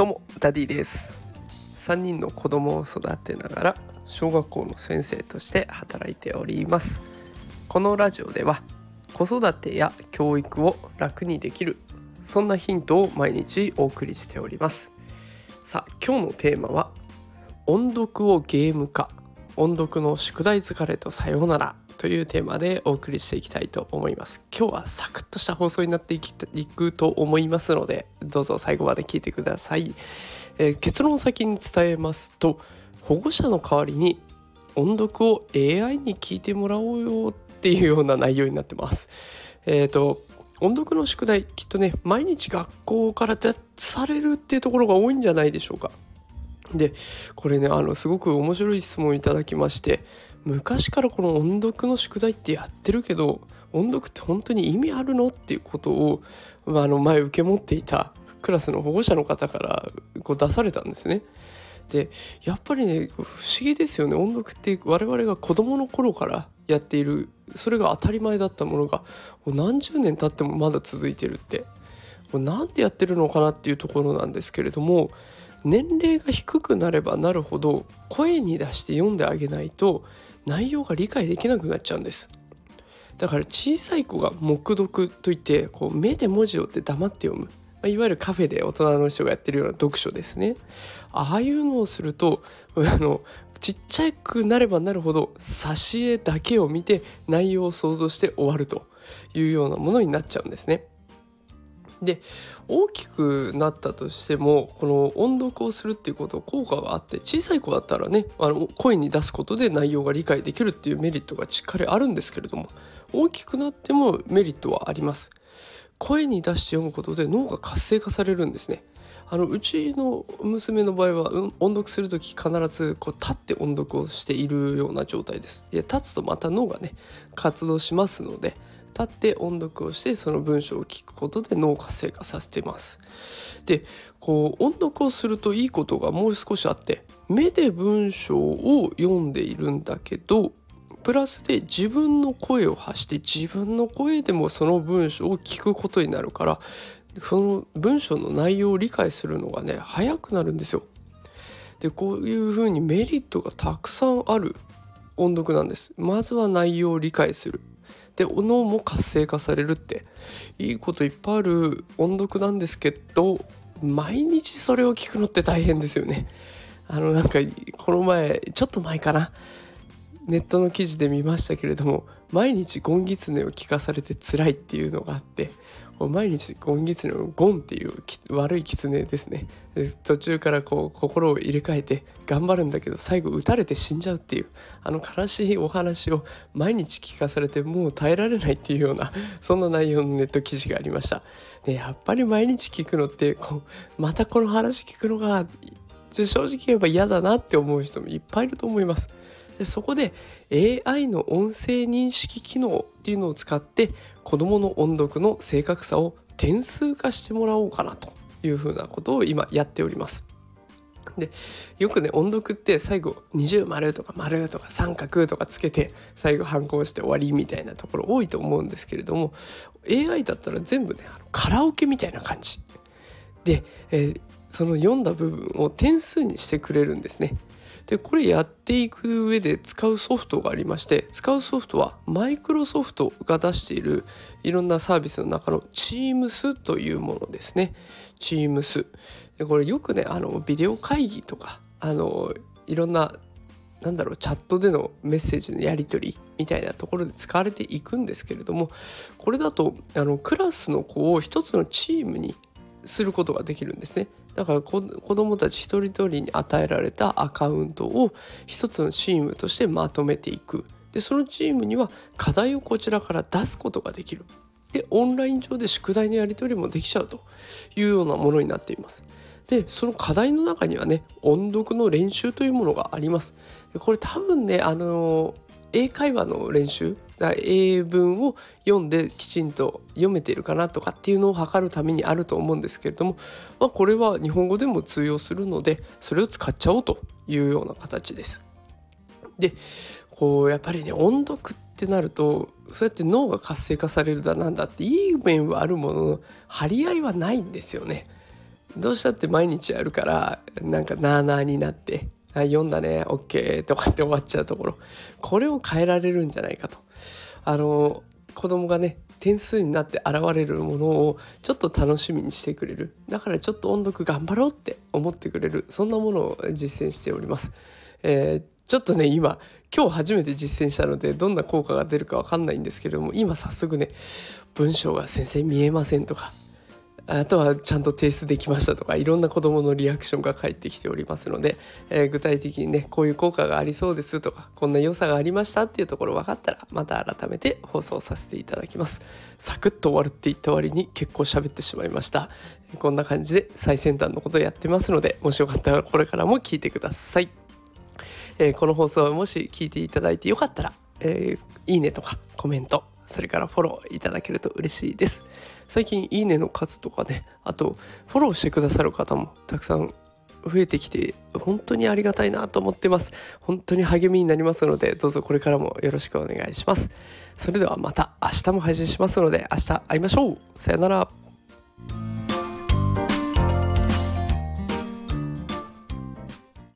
どうもダディです。3人の子供を育てながら小学校の先生として働いております。このラジオでは子育てや教育を楽にできるそんなヒントを毎日お送りしております。さあ今日のテーマは音読をゲーム化。音読の宿題疲れとさようなら。というテーマでお送りしていきたいと思います。今日はサクッとした放送になっていくと思いますのでどうぞ最後まで聞いてください、えー、結論を先に伝えますと保護者の代わりに音読を AI に聞いてもらおうよっていうような内容になってます。えっ、ー、と音読の宿題きっとね毎日学校から出されるっていうところが多いんじゃないでしょうか。でこれねあのすごく面白い質問いただきまして昔からこの音読の宿題ってやってるけど音読って本当に意味あるのっていうことを、まあ、あの前受け持っていたクラスの保護者の方からこう出されたんですね。でやっぱりね不思議ですよね音読って我々が子どもの頃からやっているそれが当たり前だったものが何十年経ってもまだ続いてるって何でやってるのかなっていうところなんですけれども年齢が低くなればなるほど声に出して読んであげないと内容が理解できなくなっちゃうんです。だから小さい子が黙読といってこう目で文字をって黙って読む。いわゆるカフェで大人の人がやってるような読書ですね。ああいうのをすると あのちっちゃくなればなるほど挿絵だけを見て内容を想像して終わるというようなものになっちゃうんですね。で大きくなったとしてもこの音読をするっていうこと効果があって小さい子だったらねあの声に出すことで内容が理解できるっていうメリットがしっかりあるんですけれども大きくなってもメリットはあります。声に出して読むことで脳が活性化されるんですね。あのうちの娘の場合は、うん、音読する時必ずこう立って音読をしているような状態です。いや立つとまた脳がね活動しますので立って音読をしてその文章を聞くことで脳活性化させてます。でこう音読をするといいことがもう少しあって目で文章を読んでいるんだけどプラスで自分の声を発して自分の声でもその文章を聞くことになるからその文章の内容を理解するのがね早くなるんですよ。でこういうふうにメリットがたくさんある音読なんです。まずは内容を理解する。で脳も活性化されるって。いいこといっぱいある。音読なんですけど毎日それを聞くのって大変ですよね。あのなんかこの前ちょっと前かな。ネットの記事で見ましたけれども毎日ゴンギツネを聞かされて辛いっていうのがあって毎日ゴンギツネのゴンっていう悪いキツネですね。途中からこう心を入れ替えて頑張るんだけど最後撃たれて死んじゃうっていうあの悲しいお話を毎日聞かされてもう耐えられないっていうようなそんな内容のネット記事がありました。でやっぱり毎日聞くのってこうまたこの話聞くのが正直言えば嫌だなって思う人もいっぱいいると思います。でそこで AI の音声認識機能っていうのを使って子どもの音読の正確さを点数化してもらおうかなというふうなことを今やっております。でよくね音読って最後二重丸とか丸とか三角とかつけて最後反抗して終わりみたいなところ多いと思うんですけれども AI だったら全部ねカラオケみたいな感じで、えー、その読んだ部分を点数にしてくれるんですね。でこれやっていく上で使うソフトがありまして使うソフトはマイクロソフトが出しているいろんなサービスの中の Teams というものですね Teams でこれよくねあのビデオ会議とかあのいろんななんだろうチャットでのメッセージのやり取りみたいなところで使われていくんですけれどもこれだとあのクラスの子を一つのチームにすることができるんですね。だから子どもたち一人一人に与えられたアカウントを一つのチームとしてまとめていく。でそのチームには課題をこちらから出すことができる。でオンライン上で宿題のやり取りもできちゃうというようなものになっています。でその課題の中にはね音読の練習というものがあります。これ多分ねあの英会話の練習だ英文を読んできちんと読めているかなとかっていうのを測るためにあると思うんですけれども、まあ、これは日本語でも通用するのでそれを使っちゃおうというような形です。でこうやっぱりね音読ってなるとそうやって脳が活性化されるだなんだっていい面はあるものの張り合いはないんですよね。どうしたって毎日やるからなんかなあなあになって「あ読んだね OK」とかって終わっちゃうところこれを変えられるんじゃないかと。あの子供がね点数になって現れるものをちょっと楽しみにしてくれるだからちょっと音読頑張ろうって思ってくれるそんなものを実践しております。えーちょっとね今今日初めて実践したのでどんな効果が出るか分かんないんですけれども今早速ね文章が先生見えませんとかあとはちゃんと提出できましたとかいろんな子どものリアクションが返ってきておりますので、えー、具体的にねこういう効果がありそうですとかこんな良さがありましたっていうところ分かったらまた改めて放送させていただきます。サクッと終わるって言った割に結構喋ってしまいました。こんな感じで最先端のことをやってますのでもしよかったらこれからも聞いてください。えー、この放送をもし聞いていただいてよかったら、えー、いいねとかコメントそれからフォローいただけると嬉しいです。最近いいねの数とかねあとフォローしてくださる方もたくさん増えてきて本当にありがたいなと思ってます。本当に励みになりますのでどうぞこれからもよろしくお願いします。それではまた明日も配信しますので明日会いましょう。さよなら。